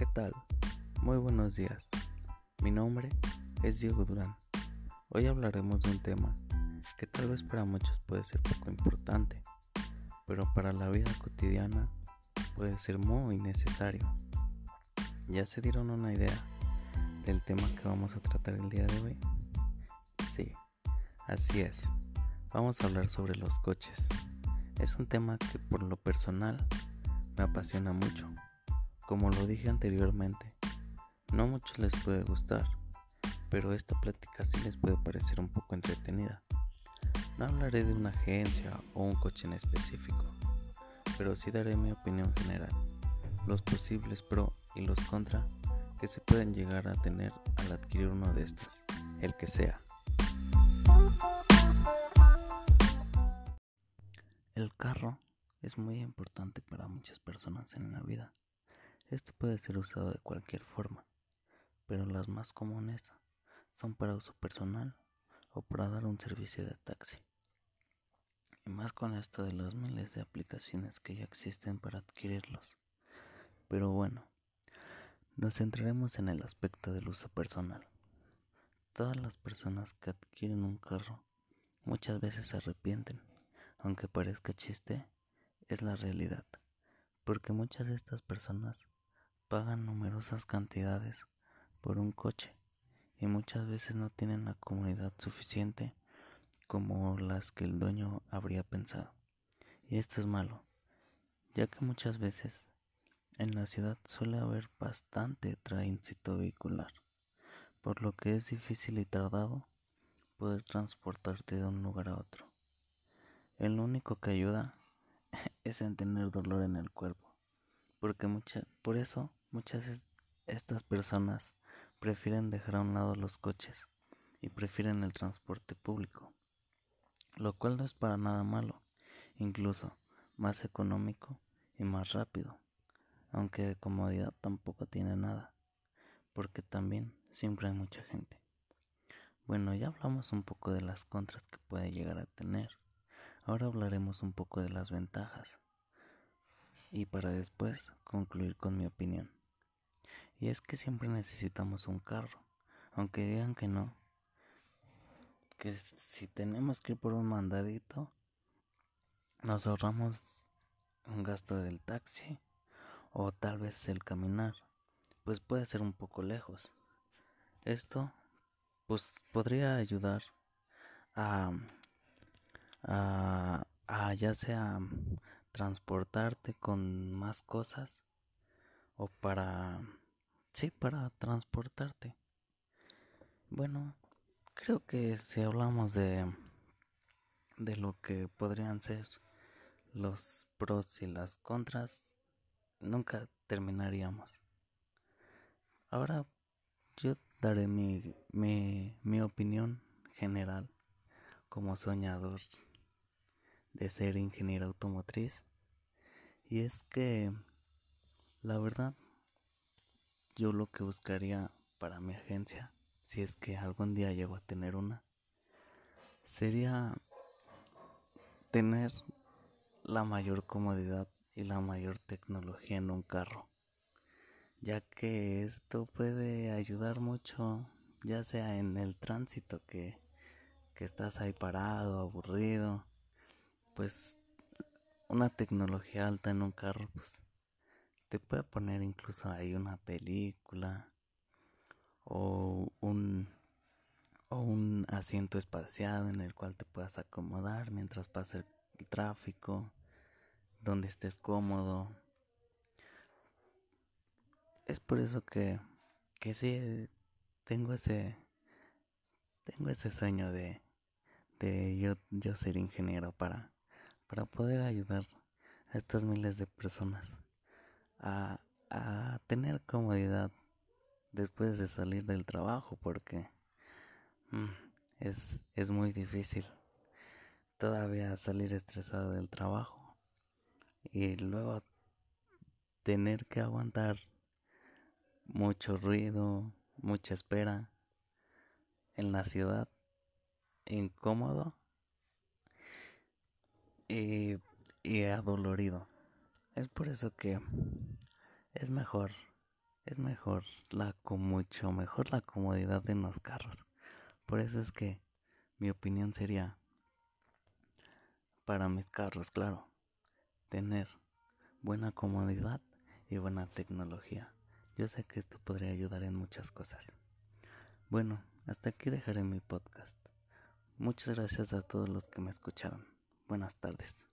¿Qué tal? Muy buenos días. Mi nombre es Diego Durán. Hoy hablaremos de un tema que tal vez para muchos puede ser poco importante, pero para la vida cotidiana puede ser muy necesario. ¿Ya se dieron una idea del tema que vamos a tratar el día de hoy? Sí, así es. Vamos a hablar sobre los coches. Es un tema que por lo personal me apasiona mucho. Como lo dije anteriormente, no a muchos les puede gustar, pero esta plática sí les puede parecer un poco entretenida. No hablaré de una agencia o un coche en específico, pero sí daré mi opinión general, los posibles pro y los contra que se pueden llegar a tener al adquirir uno de estos, el que sea. El carro es muy importante para muchas personas en la vida. Este puede ser usado de cualquier forma, pero las más comunes son para uso personal o para dar un servicio de taxi. Y más con esto de las miles de aplicaciones que ya existen para adquirirlos. Pero bueno, nos centraremos en el aspecto del uso personal. Todas las personas que adquieren un carro muchas veces se arrepienten, aunque parezca chiste, es la realidad, porque muchas de estas personas pagan numerosas cantidades por un coche y muchas veces no tienen la comodidad suficiente como las que el dueño habría pensado. Y esto es malo, ya que muchas veces en la ciudad suele haber bastante tránsito vehicular, por lo que es difícil y tardado poder transportarte de un lugar a otro. El único que ayuda es en tener dolor en el cuerpo. Porque mucha, por eso muchas de estas personas prefieren dejar a un lado los coches y prefieren el transporte público, lo cual no es para nada malo, incluso más económico y más rápido, aunque de comodidad tampoco tiene nada, porque también siempre hay mucha gente. Bueno, ya hablamos un poco de las contras que puede llegar a tener. Ahora hablaremos un poco de las ventajas y para después concluir con mi opinión. Y es que siempre necesitamos un carro, aunque digan que no, que si tenemos que ir por un mandadito, nos ahorramos un gasto del taxi o tal vez el caminar, pues puede ser un poco lejos. Esto pues podría ayudar a a, ya sea transportarte con más cosas o para sí para transportarte bueno creo que si hablamos de de lo que podrían ser los pros y las contras nunca terminaríamos ahora yo daré mi, mi, mi opinión general como soñador de ser ingeniero automotriz. Y es que, la verdad, yo lo que buscaría para mi agencia, si es que algún día llego a tener una, sería tener la mayor comodidad y la mayor tecnología en un carro, ya que esto puede ayudar mucho, ya sea en el tránsito que, que estás ahí parado, aburrido, pues una tecnología alta en un carro pues te puede poner incluso ahí una película o un o un asiento espaciado en el cual te puedas acomodar mientras pasa el tráfico donde estés cómodo. Es por eso que que sí tengo ese tengo ese sueño de de yo yo ser ingeniero para para poder ayudar a estas miles de personas a, tener comodidad después de salir del trabajo porque mm, es, es muy difícil todavía salir estresado del trabajo y luego tener que aguantar mucho ruido, mucha espera en la ciudad, incómodo y, y adolorido. Es por eso que es mejor es mejor la mucho mejor la comodidad en los carros. Por eso es que mi opinión sería para mis carros, claro, tener buena comodidad y buena tecnología. Yo sé que esto podría ayudar en muchas cosas. Bueno, hasta aquí dejaré mi podcast. Muchas gracias a todos los que me escucharon. Buenas tardes.